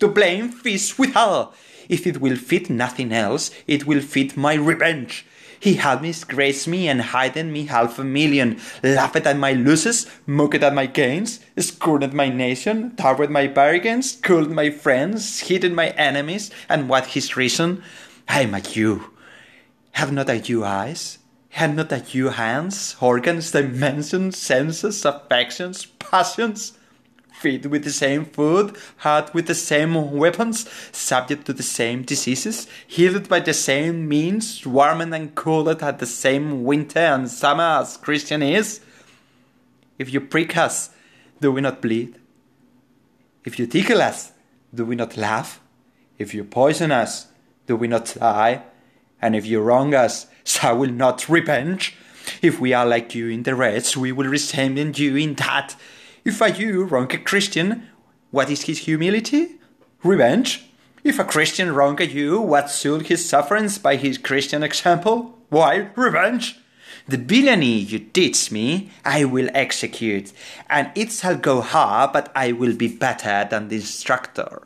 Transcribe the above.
to blame feast with hell. If it will fit nothing else, it will fit my revenge. He had disgraced me and hidden me half a million, laughed at my losses, mocked at my gains, scorned at my nation, towered my bargains, cooled my friends, hated my enemies, and what his reason? I am a Jew. Have not a you eyes? Have not a you hands, organs, dimensions, senses, affections, passions? Fed with the same food, had with the same weapons, subject to the same diseases, healed by the same means, warmed and cooled at the same winter and summer as Christian is? If you prick us, do we not bleed? If you tickle us, do we not laugh? If you poison us, do we not die? And if you wrong us, shall we not revenge? If we are like you in the rest, we will resemble you in that. If a Jew wrong a Christian, what is his humility? Revenge. If a Christian wrong a Jew, what should his sufferance by his Christian example? Why, revenge. The villainy you teach me, I will execute, and it shall go hard, but I will be better than the instructor.